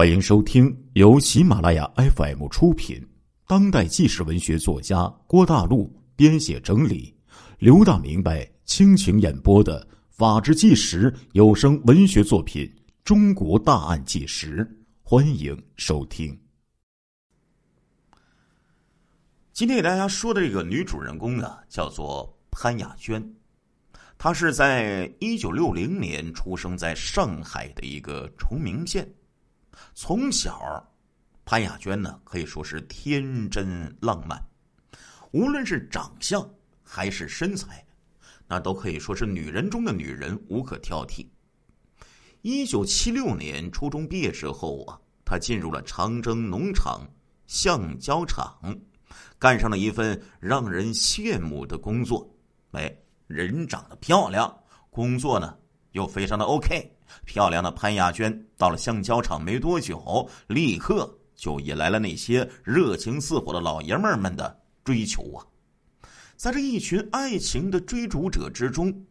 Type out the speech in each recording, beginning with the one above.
欢迎收听由喜马拉雅 FM 出品、当代纪实文学作家郭大陆编写整理、刘大明白倾情演播的《法制纪实》有声文学作品《中国大案纪实》，欢迎收听。今天给大家说的这个女主人公呢，叫做潘雅娟，她是在一九六零年出生在上海的一个崇明县。从小，潘雅娟呢可以说是天真浪漫，无论是长相还是身材，那都可以说是女人中的女人，无可挑剔。一九七六年初中毕业之后啊，她进入了长征农场橡胶厂，干上了一份让人羡慕的工作。哎，人长得漂亮，工作呢又非常的 OK。漂亮的潘亚娟到了橡胶厂没多久，立刻就引来了那些热情似火的老爷们们的追求啊！在这一群爱情的追逐者之中，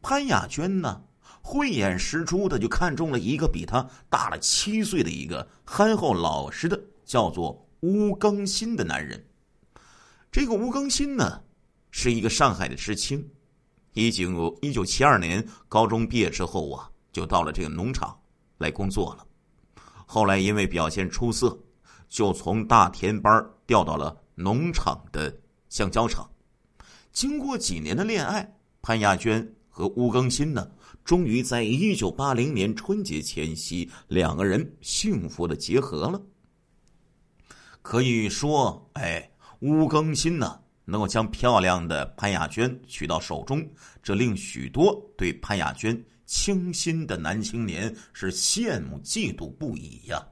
潘亚娟呢，慧眼识珠的就看中了一个比她大了七岁的一个憨厚老实的，叫做吴更新的男人。这个吴更新呢，是一个上海的知青，一九一九七二年高中毕业之后啊。就到了这个农场来工作了，后来因为表现出色，就从大田班调到了农场的橡胶厂。经过几年的恋爱，潘亚娟和吴更新呢，终于在一九八零年春节前夕，两个人幸福的结合了。可以说，哎，吴更新呢，能够将漂亮的潘亚娟娶到手中，这令许多对潘亚娟。清新的男青年是羡慕嫉妒不已呀。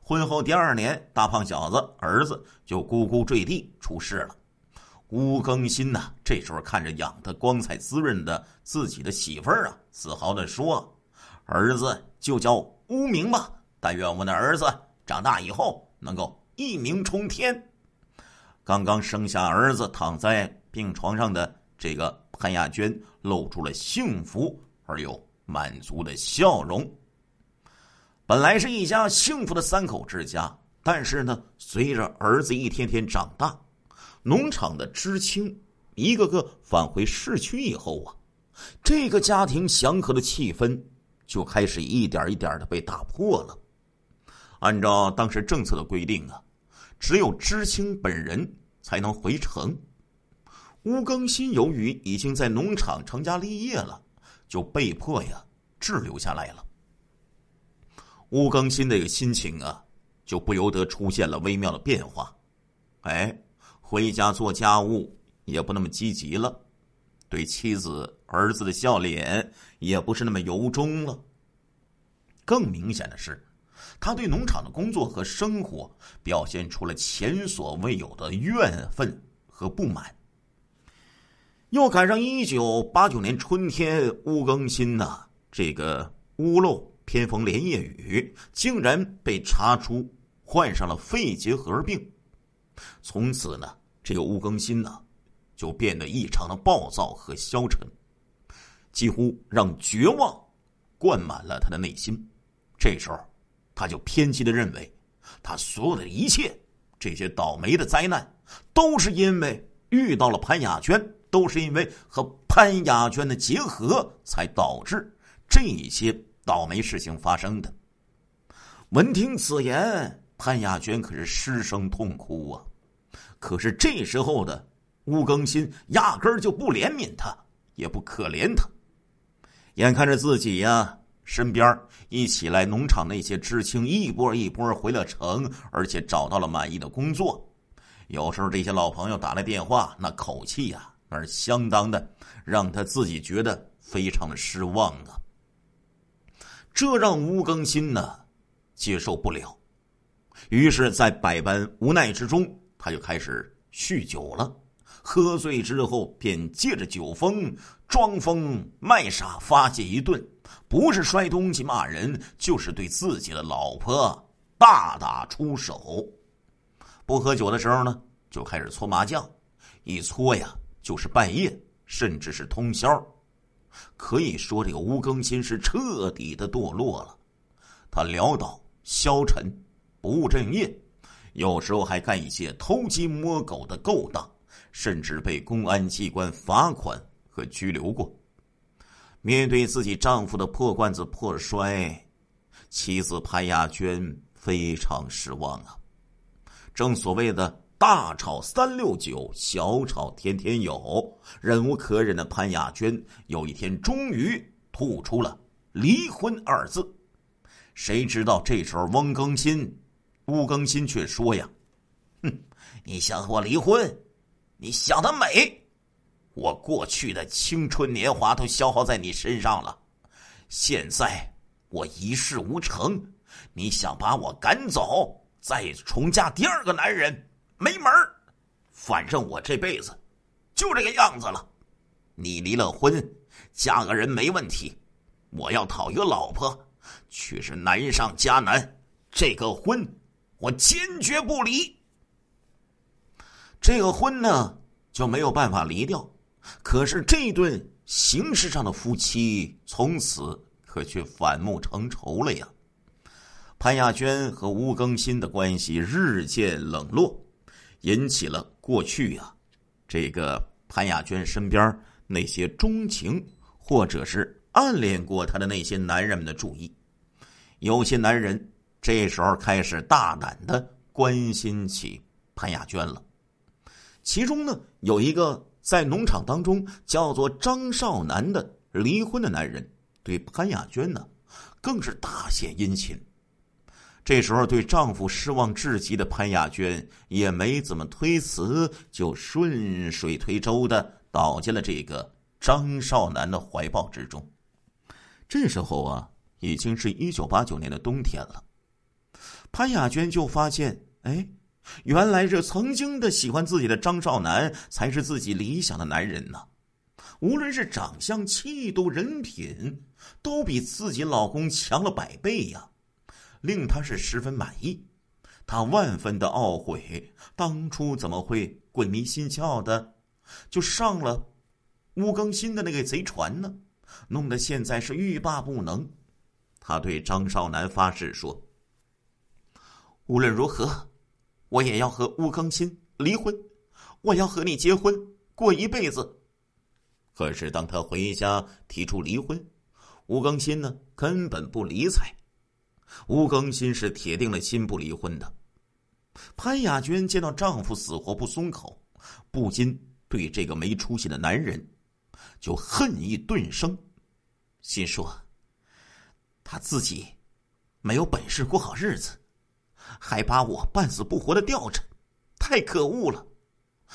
婚后第二年，大胖小子儿子就咕咕坠地出世了。吴更新呐，这时候看着养的光彩滋润的自己的媳妇儿啊，自豪的说：“儿子就叫乌明吧，但愿我们的儿子长大以后能够一鸣冲天。”刚刚生下儿子，躺在病床上的这个潘亚娟露出了幸福。而又满足的笑容。本来是一家幸福的三口之家，但是呢，随着儿子一天天长大，农场的知青一个个返回市区以后啊，这个家庭祥和的气氛就开始一点一点的被打破了。按照当时政策的规定啊，只有知青本人才能回城。吴更新由于已经在农场成家立业了。就被迫呀滞留下来了。吴更新这个心情啊，就不由得出现了微妙的变化。哎，回家做家务也不那么积极了，对妻子儿子的笑脸也不是那么由衷了。更明显的是，他对农场的工作和生活表现出了前所未有的怨愤和不满。又赶上一九八九年春天，乌更新呐，这个屋漏偏逢连夜雨，竟然被查出患上了肺结核病。从此呢，这个乌更新呢，就变得异常的暴躁和消沉，几乎让绝望灌满了他的内心。这时候，他就偏激的认为，他所有的一切，这些倒霉的灾难，都是因为遇到了潘雅娟。都是因为和潘雅娟的结合，才导致这些倒霉事情发生的。闻听此言，潘雅娟可是失声痛哭啊！可是这时候的吴更新压根儿就不怜悯他，也不可怜他。眼看着自己呀，身边一起来农场那些知青一波一波回了城，而且找到了满意的工作。有时候这些老朋友打来电话，那口气呀。而相当的让他自己觉得非常的失望啊！这让吴更新呢接受不了，于是，在百般无奈之中，他就开始酗酒了。喝醉之后，便借着酒疯装疯卖傻发泄一顿，不是摔东西骂人，就是对自己的老婆大打出手。不喝酒的时候呢，就开始搓麻将，一搓呀。就是半夜，甚至是通宵，可以说这个吴更新是彻底的堕落了。他潦倒消沉、不务正业，有时候还干一些偷鸡摸狗的勾当，甚至被公安机关罚款和拘留过。面对自己丈夫的破罐子破摔，妻子潘亚娟非常失望啊。正所谓的大吵三六九，小吵天天有，忍无可忍的潘亚娟有一天终于吐出了“离婚”二字。谁知道这时候翁更新、吴更新却说呀：“哼，你想和我离婚？你想得美！”我过去的青春年华都消耗在你身上了，现在我一事无成，你想把我赶走，再重嫁第二个男人，没门儿！反正我这辈子就这个样子了。你离了婚，嫁个人没问题，我要讨一个老婆，却是难上加难。这个婚我坚决不离。这个婚呢，就没有办法离掉。可是这对形式上的夫妻从此可却反目成仇了呀！潘亚娟和吴更新的关系日渐冷落，引起了过去呀这个潘亚娟身边那些钟情或者是暗恋过她的那些男人们的注意。有些男人这时候开始大胆的关心起潘亚娟了，其中呢有一个。在农场当中，叫做张少南的离婚的男人，对潘亚娟呢，更是大献殷勤。这时候，对丈夫失望至极的潘亚娟也没怎么推辞，就顺水推舟的倒进了这个张少南的怀抱之中。这时候啊，已经是一九八九年的冬天了，潘亚娟就发现，哎。原来这曾经的喜欢自己的张少南才是自己理想的男人呢，无论是长相、气度、人品，都比自己老公强了百倍呀，令他是十分满意。他万分的懊悔，当初怎么会鬼迷心窍的，就上了吴更新的那个贼船呢？弄得现在是欲罢不能。他对张少南发誓说：“无论如何。”我也要和吴更新离婚，我要和你结婚过一辈子。可是当他回家提出离婚，吴更新呢根本不理睬。吴更新是铁定了心不离婚的。潘雅娟见到丈夫死活不松口，不禁对这个没出息的男人就恨意顿生，心说他自己没有本事过好日子。还把我半死不活的吊着，太可恶了！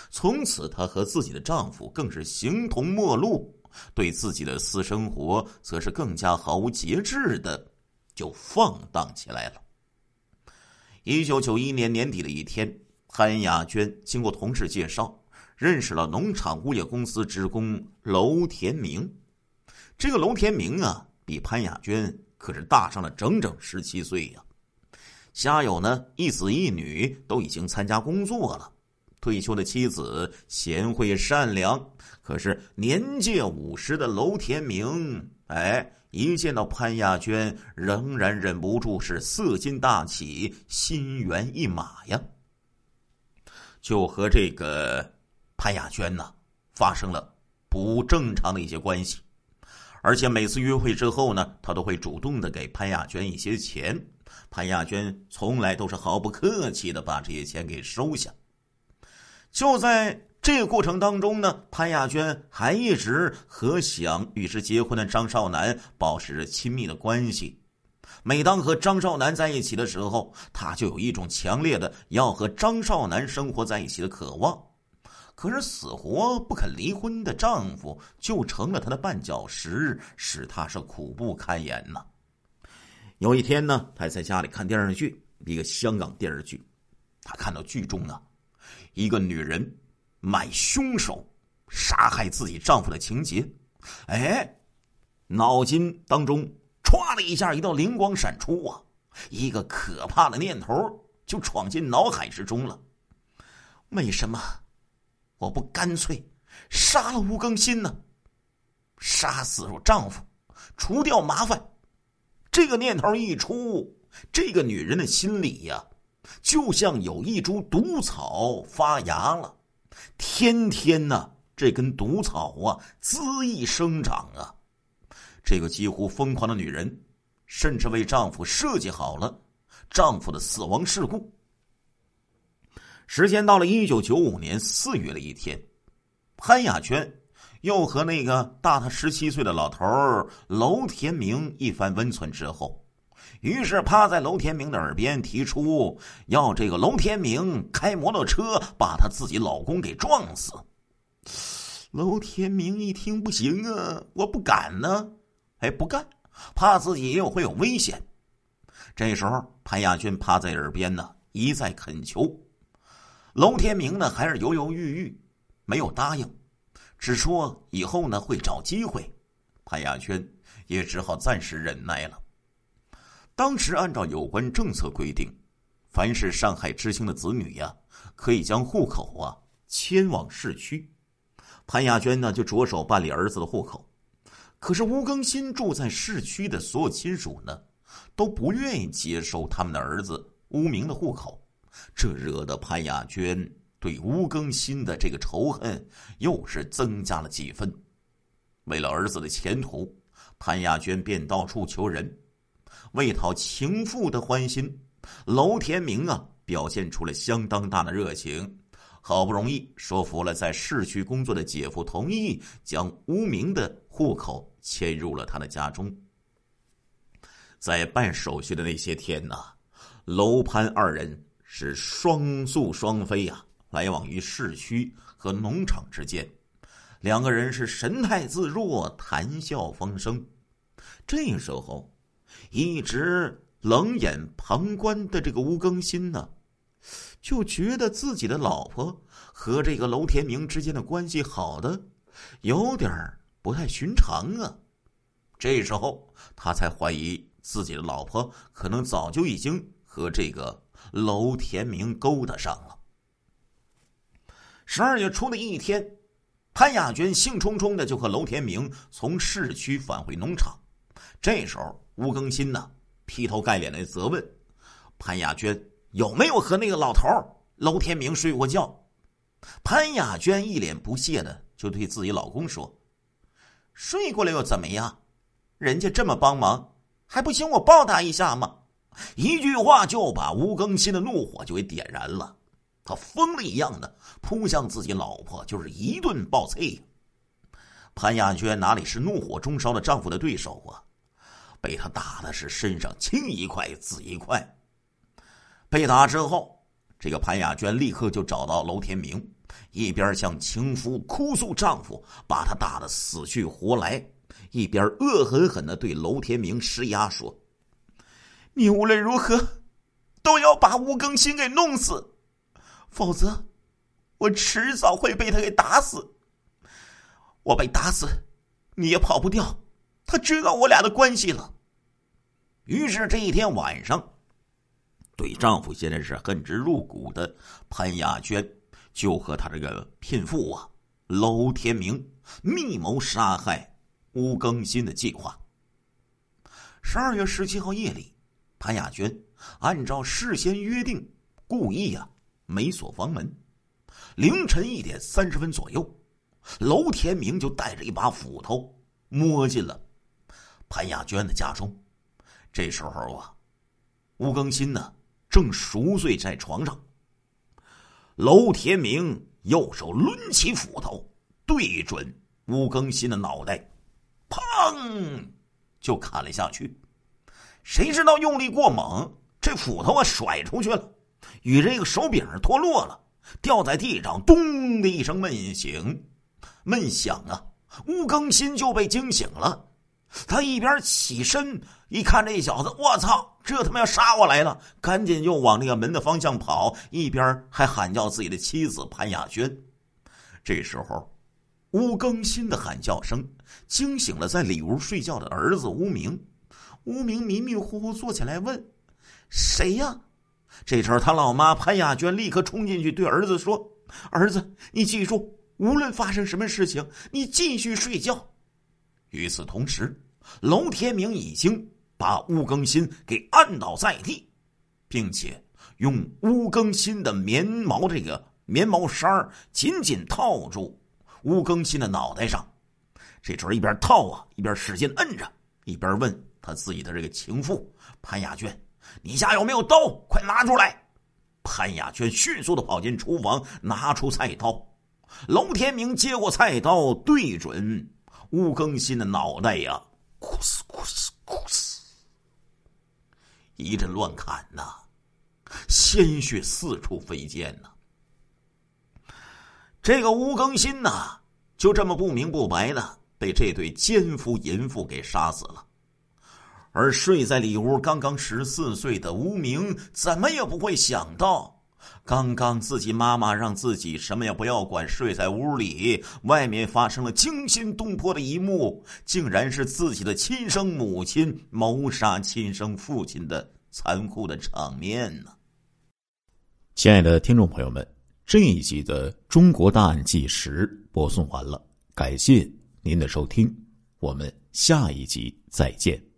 从此，她和自己的丈夫更是形同陌路，对自己的私生活则是更加毫无节制的就放荡起来了。一九九一年年底的一天，潘雅娟经过同事介绍，认识了农场物业公司职工楼田明。这个楼田明啊，比潘雅娟可是大上了整整十七岁呀。家有呢一子一女，都已经参加工作了。退休的妻子贤惠善良，可是年届五十的楼田明，哎，一见到潘亚娟，仍然忍不住是色心大起，心猿意马呀。就和这个潘亚娟呢发生了不正常的一些关系，而且每次约会之后呢，他都会主动的给潘亚娟一些钱。潘亚娟从来都是毫不客气的把这些钱给收下。就在这个过程当中呢，潘亚娟还一直和想与之结婚的张少南保持着亲密的关系。每当和张少南在一起的时候，她就有一种强烈的要和张少南生活在一起的渴望。可是死活不肯离婚的丈夫就成了她的绊脚石，使她是苦不堪言呐。有一天呢，他在家里看电视剧，一个香港电视剧。他看到剧中啊，一个女人买凶手杀害自己丈夫的情节，哎，脑筋当中歘的一下，一道灵光闪出啊，一个可怕的念头就闯进脑海之中了。为什么我不干脆杀了吴更新呢？杀死我丈夫，除掉麻烦。这个念头一出，这个女人的心里呀，就像有一株毒草发芽了，天天呢，这根毒草啊恣意生长啊。这个几乎疯狂的女人，甚至为丈夫设计好了丈夫的死亡事故。时间到了一九九五年四月的一天，潘雅娟。又和那个大她十七岁的老头娄天明一番温存之后，于是趴在楼天明的耳边提出要这个楼天明开摩托车把他自己老公给撞死。楼天明一听不行啊，我不敢呢，哎，不干，怕自己又会有危险。这时候潘亚军趴在耳边呢，一再恳求，楼天明呢还是犹犹豫豫，没有答应。只说以后呢会找机会，潘亚轩也只好暂时忍耐了。当时按照有关政策规定，凡是上海知青的子女呀，可以将户口啊迁往市区。潘亚娟呢就着手办理儿子的户口，可是吴更新住在市区的所有亲属呢，都不愿意接收他们的儿子吴明的户口，这惹得潘亚娟。对吴更新的这个仇恨又是增加了几分。为了儿子的前途，潘亚娟便到处求人。为讨情妇的欢心，娄天明啊表现出了相当大的热情，好不容易说服了在市区工作的姐夫，同意将无名的户口迁入了他的家中。在办手续的那些天呢，楼潘二人是双宿双飞呀。来往于市区和农场之间，两个人是神态自若，谈笑风生。这时候，一直冷眼旁观的这个吴更新呢，就觉得自己的老婆和这个楼天明之间的关系好的有点不太寻常啊。这时候，他才怀疑自己的老婆可能早就已经和这个楼天明勾搭上了。十二月初的一天，潘亚娟兴冲冲的就和楼天明从市区返回农场。这时候，吴更新呢劈头盖脸的责问潘亚娟有没有和那个老头娄天明睡过觉。潘亚娟一脸不屑的就对自己老公说：“睡过了又怎么样？人家这么帮忙，还不行我报答一下吗？”一句话就把吴更新的怒火就给点燃了。他疯了一样的扑向自己老婆，就是一顿暴啐。潘亚娟哪里是怒火中烧的丈夫的对手啊？被他打的是身上青一块紫一块。被打之后，这个潘雅娟立刻就找到娄天明，一边向情夫哭诉丈夫把他打的死去活来，一边恶狠狠的对娄天明施压说：“你无论如何都要把吴更新给弄死。”否则，我迟早会被他给打死。我被打死，你也跑不掉。他知道我俩的关系了。于是这一天晚上，对丈夫现在是恨之入骨的潘亚娟，就和他这个聘妇啊楼天明密谋杀害吴更新的计划。十二月十七号夜里，潘亚娟按照事先约定，故意啊。没锁房门，凌晨一点三十分左右，楼天明就带着一把斧头摸进了潘亚娟的家中。这时候啊，吴更新呢正熟睡在床上。娄天明右手抡起斧头，对准吴更新的脑袋，砰就砍了下去。谁知道用力过猛，这斧头啊甩出去了。与这个手柄脱落了，掉在地上，咚的一声闷醒，闷响啊！吴更新就被惊醒了。他一边起身，一看这小子，我操，这他妈要杀我来了！赶紧就往那个门的方向跑，一边还喊叫自己的妻子潘亚娟。这时候，吴更新的喊叫声惊醒了在里屋睡觉的儿子吴明。吴明迷迷糊糊坐起来问：“谁呀？”这时候，他老妈潘亚娟立刻冲进去对儿子说：“儿子，你记住，无论发生什么事情，你继续睡觉。”与此同时，龙天明已经把乌更新给按倒在地，并且用乌更新的棉毛这个棉毛衫紧紧套住乌更新的脑袋上。这准一边套啊，一边使劲摁着，一边问他自己的这个情妇潘雅娟：“你家有没有刀？快拿出来！”潘雅娟迅速的跑进厨房，拿出菜刀。龙天明接过菜刀，对准乌更新的脑袋呀，咕哧咕哧咕哧，一阵乱砍呐，鲜血四处飞溅呐。这个乌更新呐，就这么不明不白的。被这对奸夫淫妇给杀死了，而睡在里屋刚刚十四岁的吴明，怎么也不会想到，刚刚自己妈妈让自己什么也不要管，睡在屋里，外面发生了惊心动魄的一幕，竟然是自己的亲生母亲谋杀亲生父亲的残酷的场面呢！亲爱的听众朋友们，这一集的《中国大案纪实》播送完了，感谢。您的收听，我们下一集再见。